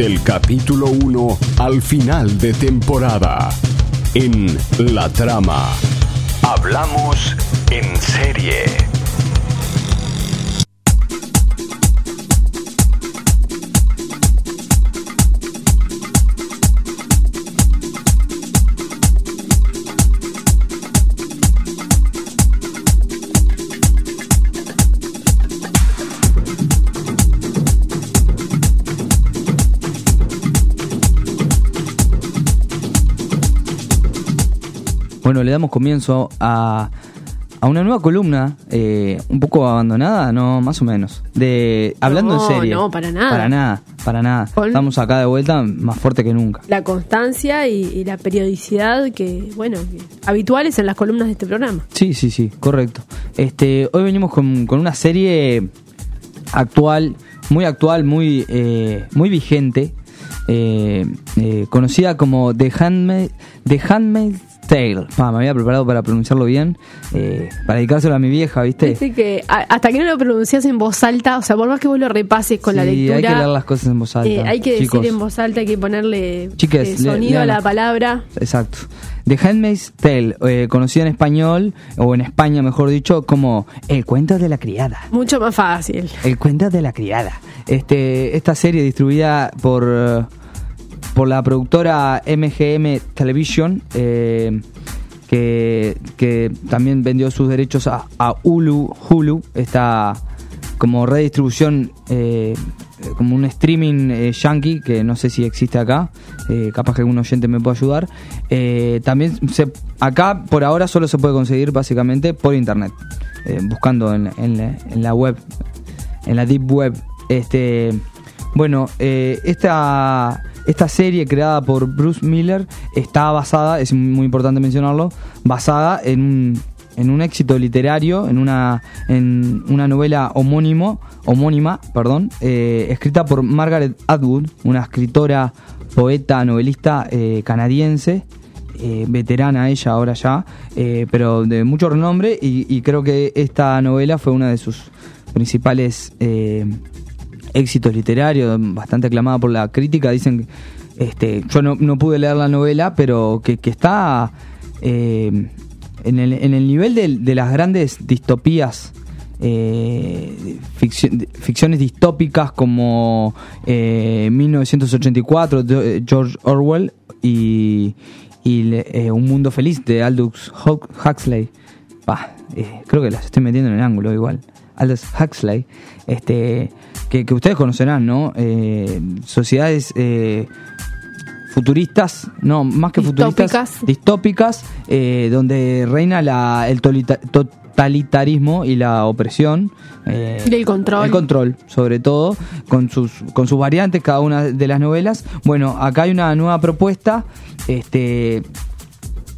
del capítulo 1 al final de temporada. En La Trama. Hablamos en serie. Bueno, le damos comienzo a, a una nueva columna, eh, un poco abandonada, no, más o menos. De hablando No, en serie. no, para nada. Para nada, para nada. Con- Estamos acá de vuelta más fuerte que nunca. La constancia y, y la periodicidad que, bueno, que- habituales en las columnas de este programa. Sí, sí, sí, correcto. Este, hoy venimos con, con una serie actual, muy actual, muy, eh, muy vigente, eh, eh, conocida como The Handmaid, The Handmaid's Tale. Pa, me había preparado para pronunciarlo bien, eh, para dedicárselo a mi vieja, ¿viste? Viste que a- hasta que no lo pronuncias en voz alta, o sea, por más que vos lo repases con la lectura, hay que leer las cosas en voz alta. eh, hay que chicos. decir en voz alta, hay que ponerle Chiques, eh, le- sonido a la palabra. Exacto. The Handmaid's Tale, eh, conocida en español, o en España mejor dicho, como El cuento de la criada. Mucho más fácil. El cuento de la criada. Este, esta serie distribuida por, eh, por la productora MGM Television, eh, que, que también vendió sus derechos a, Hulu, Hulu, está como redistribución, eh, como un streaming eh, yankee, que no sé si existe acá, eh, capaz que algún oyente me pueda ayudar. También se, acá por ahora solo se puede conseguir básicamente por internet, buscando en, la- web en la deep web. Este, bueno, esta esta serie creada por Bruce Miller está basada, es muy importante mencionarlo, basada en un, en un éxito literario, en una en una novela homónimo, homónima, perdón, eh, escrita por Margaret Atwood, una escritora, poeta, novelista eh, canadiense eh, veterana ella ahora ya, pero de mucho renombre y, creo que esta novela fue una de sus principales éxitos literarios, bastante aclamada por la crítica. Dicen, este, yo no, pude leer la novela, pero que, está eh, en, el, en el nivel de, las grandes distopías. eh, ficci- ficciones distópicas como eh, 1984 de eh, George Orwell y, Un Mundo Feliz de Aldous Hux- Huxley. Creo que las estoy metiendo en el ángulo igual. Aldous Huxley, este, que, que ustedes conocerán, ¿no? Eh, sociedades eh, futuristas, no, más que futuristas, Distópicas. eh, donde reina la, el totalitarismo y la opresión. eh, Y el control. El control, sobre todo, con sus, con sus variantes, cada una de las novelas. Bueno, acá hay una nueva propuesta, este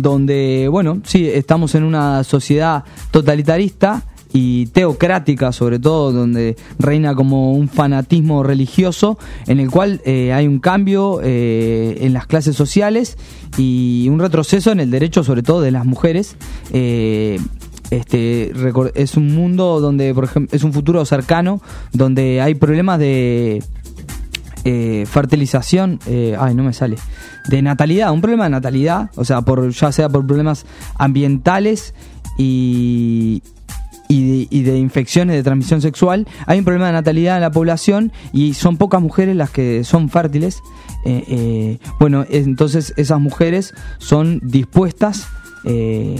donde, bueno, sí, estamos en una sociedad totalitarista y teocrática sobre todo, donde reina como un fanatismo religioso, en el cual eh, hay un cambio eh, en las clases sociales y un retroceso en el derecho sobre todo de las mujeres. Eh, este es un mundo donde, por ejemplo, es un futuro cercano, donde hay problemas de fertilización, ay, no me sale, de natalidad, un problema de natalidad, o sea, por ya sea por problemas ambientales y, y, de, y de infecciones de transmisión sexual, hay un problema de natalidad en la población y son pocas mujeres las que son fértiles. Eh, eh, bueno, es- entonces esas mujeres son dispuestas eh,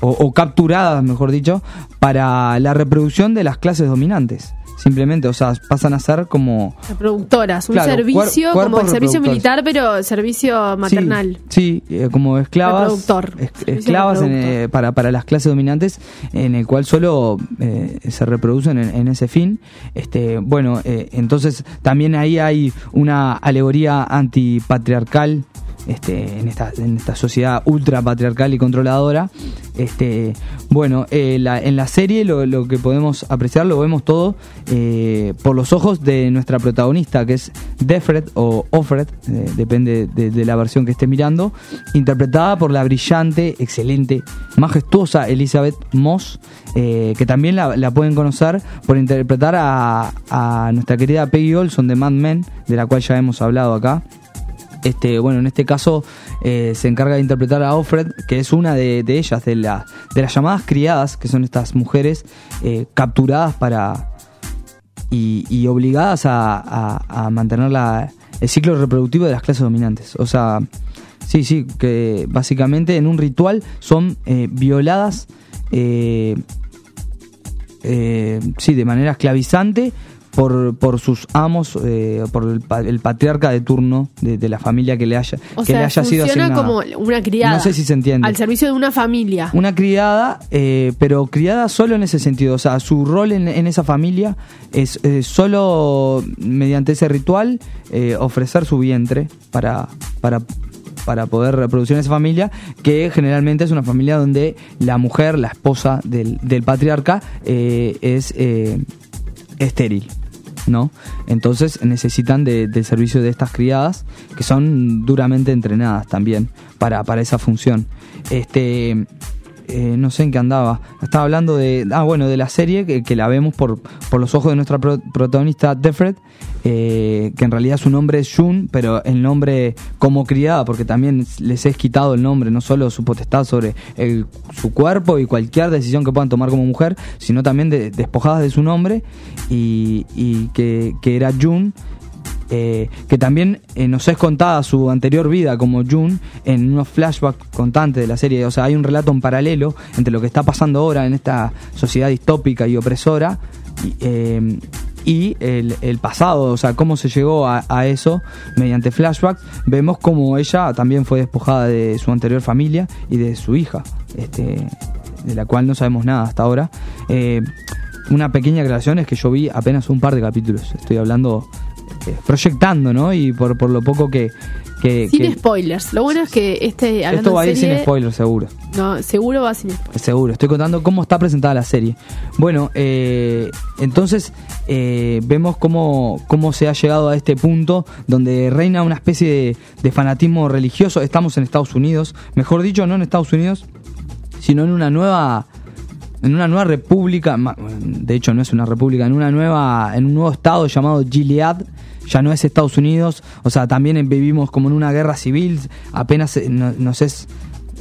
o capturadas, mejor dicho, para la reproducción de las clases dominantes. Simplemente, o sea, pasan a ser como Reproductoras, un Claro, servicio como el servicio militar, pero servicio maternal. Sí, sí, eh, como esclavas. Reproductor. es- Servicio esclavas en, eh, para, para las clases dominantes, en el cual solo eh, se reproducen en, en ese fin. Este, bueno, eh, entonces también ahí hay una alegoría antipatriarcal este, en, esta, sociedad ultra patriarcal y controladora. Este, bueno, eh, la- en la serie lo, que podemos apreciar lo vemos todo eh, por los ojos de nuestra protagonista, que es Defred o Offred, eh, depende de, la versión que esté mirando, interpretada por la brillante, excelente, majestuosa Elizabeth Moss, que también la, la pueden conocer por interpretar a, a nuestra querida Peggy Olson de Mad Men, de la cual ya hemos hablado acá. Este, bueno, en este caso eh, se encarga de interpretar a Offred, que es una de, ellas, de, la, de las llamadas criadas, que son estas mujeres eh, capturadas para y, obligadas a, mantener el ciclo reproductivo de las clases dominantes. O sea, sí, sí, que básicamente en un ritual son eh, violadas, sí, de manera esclavizante por, por sus amos, eh, por el, el patriarca de turno de, de la familia que le haya, O que sea, le haya sido funciona asignada. como una criada. No sé si se entiende. Al servicio de una familia. Una criada, eh, pero criada solo en ese sentido. O sea, su rol en, en esa familia es eh, solo mediante ese ritual eh, ofrecer su vientre para, para, para poder reproducir en esa familia, que generalmente es una familia donde la mujer, la esposa del, del patriarca, eh, es eh, estéril. ¿No? Entonces necesitan de- del servicio de estas criadas que son duramente entrenadas también para, para esa función. Este, eh, no sé en qué andaba. Estaba hablando de, ah, bueno, de la serie que, que la vemos por, por los ojos de nuestra pro- protagonista Defred, eh, que en realidad su nombre es June, pero el nombre como criada, porque también les es quitado el nombre, no solo su potestad sobre el- su cuerpo y cualquier decisión que puedan tomar como mujer, sino también de- despojadas de su nombre y, y que, que era June. Eh, que también eh, nos es contada su anterior vida como June en unos flashbacks constantes de la serie. O sea, hay un relato en paralelo entre lo que está pasando ahora en esta sociedad distópica y opresora y, eh, el, pasado, o sea, cómo se llegó a, eso mediante flashbacks. Vemos cómo ella también fue despojada de su anterior familia y de su hija, este, de la cual no sabemos nada hasta ahora. Una pequeña aclaración es que yo vi apenas un par de capítulos. Estoy hablando, proyectando, ¿no? Y por, por lo poco que. que- Sin que- spoilers. Lo bueno es que este esto va a ir sin serie, spoiler, seguro. No, seguro va sin spoilers. Seguro, estoy contando cómo está presentada la serie. Bueno, eh, entonces eh, vemos cómo, cómo se ha llegado a este punto donde reina una especie de, de fanatismo religioso. Estamos en Estados Unidos, mejor dicho, no en Estados Unidos, sino en una nueva en una nueva república, de hecho no es una república, en una nueva en un nuevo estado llamado Gilead, ya no es Estados Unidos, o sea, también vivimos como en una guerra civil, apenas eh, no- nos es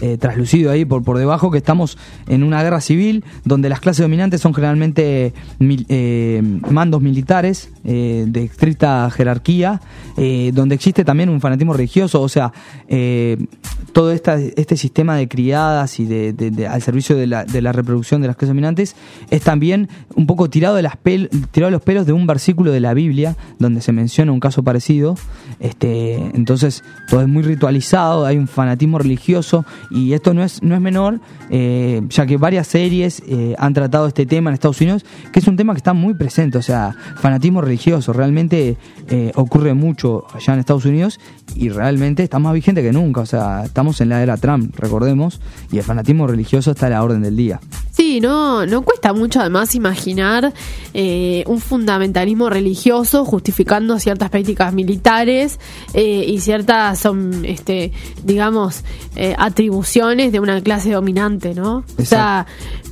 eh, traslucido ahí por, por debajo que estamos en una guerra civil donde las clases dominantes son generalmente eh, mandos militares eh, de estricta jerarquía, donde existe también un fanatismo religioso, o sea, todo esta, este sistema de criadas y de, al servicio de la, de la reproducción de las clases dominantes es también un poco tirado de, las pel- tirado de los pelos de un versículo de la Biblia donde se menciona un caso parecido. Este, entonces todo es muy ritualizado, hay un fanatismo religioso y esto no es, no es menor, eh, ya que varias series eh, han tratado este tema en Estados Unidos, que es un tema que está muy presente, o sea, fanatismo religioso, realmente eh, ocurre mucho allá en Estados Unidos y realmente está más vigente que nunca, o sea, estamos en la era Trump, recordemos, y el fanatismo religioso está a la orden del día. Sí, no, no cuesta mucho además imaginar eh, un fundamentalismo religioso justificando ciertas prácticas militares eh, y ciertas, son, este, digamos, eh, atribuciones de una clase dominante, ¿no? O sea,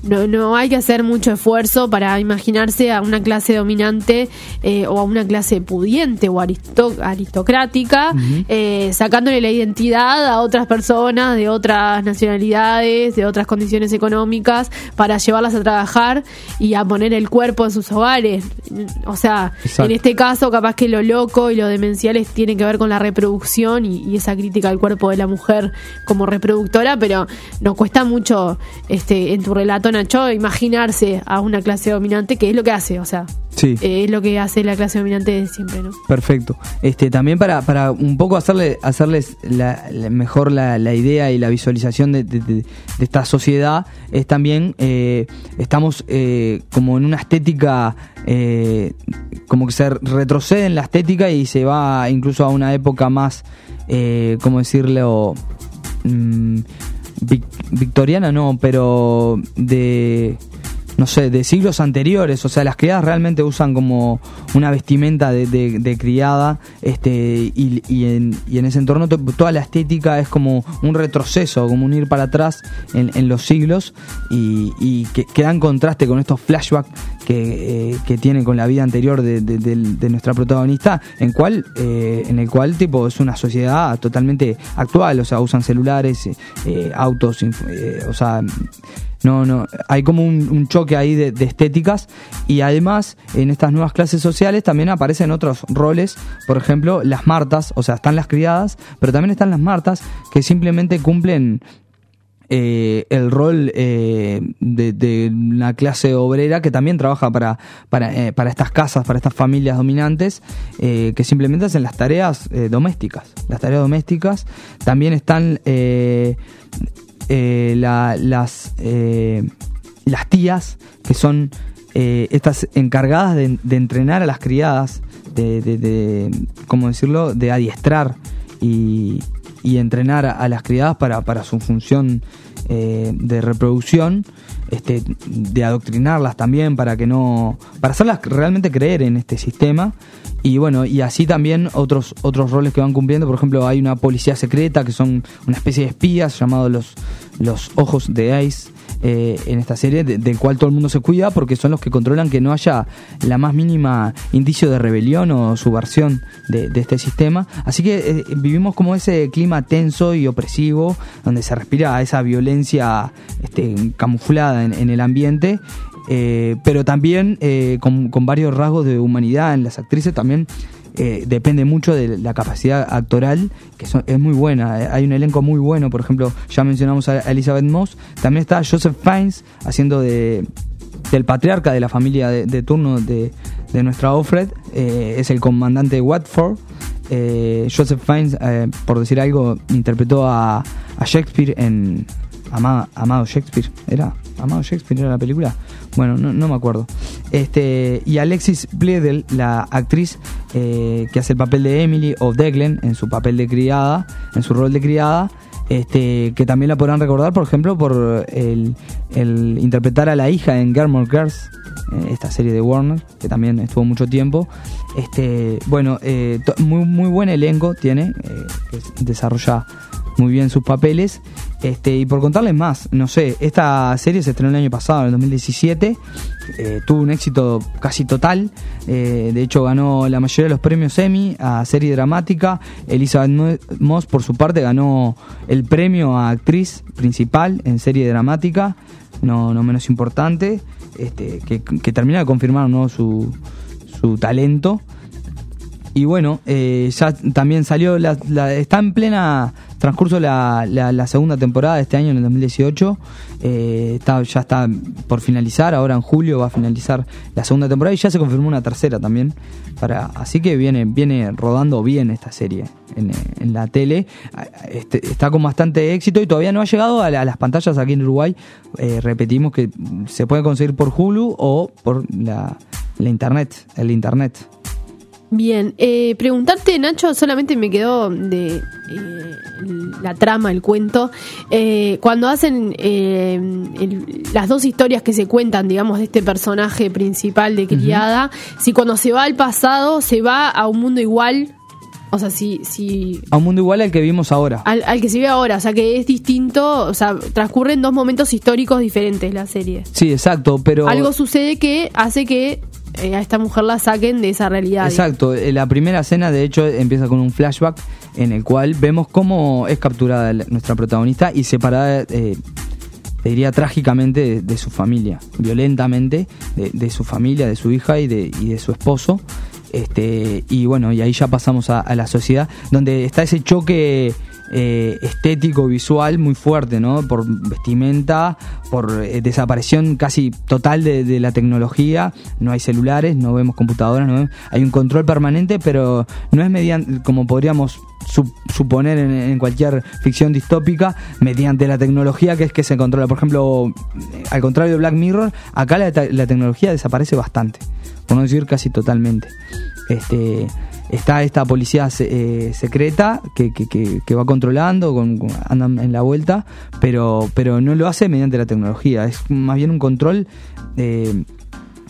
no, no hay que hacer mucho esfuerzo para imaginarse a una clase dominante eh, o a una clase pudiente o aristo- aristocrática sacándole la identidad a otras personas de otras nacionalidades, de otras condiciones económicas para llevarlas a trabajar y a poner el cuerpo en sus hogares. O sea, Exacto. en este caso capaz que lo loco y lo demenciales tiene que ver con la reproducción y, y esa crítica al cuerpo de la mujer como reproductora, pero nos cuesta mucho este en tu relato Nacho imaginarse a una clase dominante que es lo que hace, o sea, Sí. Eh, es lo que hace la clase dominante de siempre, ¿no? Perfecto. Este, también para, para un poco hacerle, hacerles la, la- mejor la, la idea y la visualización de, de- de- de esta sociedad, es también, eh, estamos eh, como en una estética, eh, como que se retrocede en la estética y se va incluso a una época más, eh, ¿cómo decirlo? Mm, vic- victoriana no, pero de no sé, de siglos anteriores, o sea, las criadas realmente usan como una vestimenta de, de- criada, este, y, en, y en ese entorno to- toda la estética es como un retroceso, como un ir para atrás en, en los siglos, y, y que, que dan contraste con estos flashbacks que, eh, que tiene con la vida anterior de, nuestra protagonista, en cual, eh, en el cual tipo es una sociedad totalmente actual, o sea, usan celulares, eh, eh, autos, o sea, no, no, hay como un, un choque ahí de, de estéticas y además en estas nuevas clases sociales también aparecen otros roles, por ejemplo las martas, o sea, están las criadas, pero también están las martas que simplemente cumplen eh, el rol eh, de, una clase obrera que también trabaja para, para, eh, estas casas, para estas familias dominantes, que simplemente hacen las tareas domésticas. Las tareas domésticas también están la- las, las tías, que son estas encargadas de, entrenar a las criadas, de, ¿cómo decirlo?, de adiestrar y, y entrenar a, las criadas para, para su función eh, de reproducción, este, de adoctrinarlas también para que no, para hacerlas realmente creer en este sistema. Y bueno, y así también otros otros roles que van cumpliendo, por ejemplo, hay una policía secreta que son una especie de espías llamados los los ojos de Ace eh, en esta serie, de- del cual todo el mundo se cuida porque son los que controlan que no haya la más mínima indicio de rebelión o subversión de, de este sistema. Así que eh, vivimos como ese clima tenso y opresivo, donde se respira esa violencia este, camuflada en, en el ambiente. eh, pero también eh, con, con varios rasgos de humanidad en las actrices también eh, depende mucho de la capacidad actoral, que son- es muy buena. Eh, Hay un elenco muy bueno, por ejemplo, ya mencionamos a Elizabeth Moss. También está Joseph Fiennes haciendo de del patriarca de la familia de, de turno de, de nuestra Offred. eh, es el comandante Watford. Eh, Joseph Fiennes, por decir algo, interpretó a, a Shakespeare en Ama- Amado Shakespeare. ¿Era? Amado Shakespeare era la película. Bueno, no, me acuerdo. Este, y Alexis Bledel, la actriz eh, que hace el papel de Emily o Declan en su papel de criada, en su rol de criada, este, que también la podrán recordar, por ejemplo, por el, interpretar a la hija en Gilmore Girls, eh, esta serie de Warner, que también estuvo mucho tiempo. Este, bueno, eh, muy, muy buen elenco tiene, eh, que desarrolla muy bien sus papeles. Este, y por contarles más, no sé, esta serie se estrenó el año pasado, en el 2017, eh, tuvo un éxito casi total, eh, de hecho ganó la mayoría de los premios Emmy a serie dramática, Elizabeth Mo- Moss por su parte ganó el premio a actriz principal en serie dramática, no, no menos importante, este, que, termina de confirmar ¿no? su, su talento. Y bueno, eh, ya también salió, está en plena transcurso la, la, la segunda temporada de este año, en el 2018. Eh, está, ya está por finalizar, ahora en julio va a finalizar la segunda temporada y ya se confirmó una tercera también. Para, así que viene, viene rodando bien esta serie en, la tele. Este, está con bastante éxito y todavía no ha llegado a las pantallas aquí en Uruguay. Eh, repetimos que se puede conseguir por Hulu o por la, la internet, el internet. Bien, eh, preguntarte, Nacho, solamente me quedó de eh, la trama, el cuento. Eh, cuando hacen eh, el- las dos historias que se cuentan, digamos, de este personaje principal de criada, si cuando se va al pasado se va a un mundo igual, o sea, si, si A un mundo igual al que vivimos ahora. al, al que se ve ahora, o sea, que es distinto, o sea, transcurren dos momentos históricos diferentes la serie. Sí, exacto, pero... Algo sucede que hace que eh, a esta mujer la saquen de esa realidad. Exacto, eh, la primera escena de hecho empieza con un flashback en el cual vemos cómo es capturada nuestra protagonista y separada, eh, te diría trágicamente, de, su familia, violentamente, de, de su familia, de su hija y de, y de su esposo. Este, y bueno, y ahí ya pasamos a la sociedad, donde está ese choque eh, estético, visual muy fuerte, ¿no? Por vestimenta, por eh, desaparición casi total de, la tecnología. No hay celulares, no vemos computadoras, no vemos- hay un control permanente, pero no es mediante, como podríamos su- suponer en, en cualquier ficción distópica, mediante la tecnología que es que se controla. Por ejemplo, al contrario de Black Mirror, acá la, la tecnología desaparece bastante, por no decir casi totalmente. Este, está esta policía eh, secreta que, va controlando, con, andan en la vuelta, pero, no lo hace mediante la tecnología, es más bien un control eh,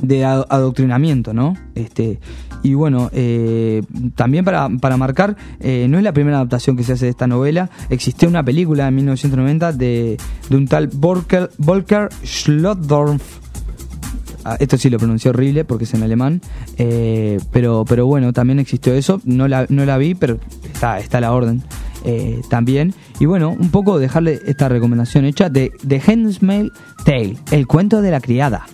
de ado- adoctrinamiento. Este, y bueno, eh, también para, marcar, no es la primera adaptación que se hace de esta novela, existió una película en 1990 de, un tal Volker, Volker Schlotdorf, esto sí lo pronuncié horrible porque es en alemán, eh, pero, pero bueno, también existió eso, no la, no la vi, pero está, está la orden eh, también. Y bueno, un poco dejarle esta recomendación hecha de The Handmaid's Tale, el cuento de la criada.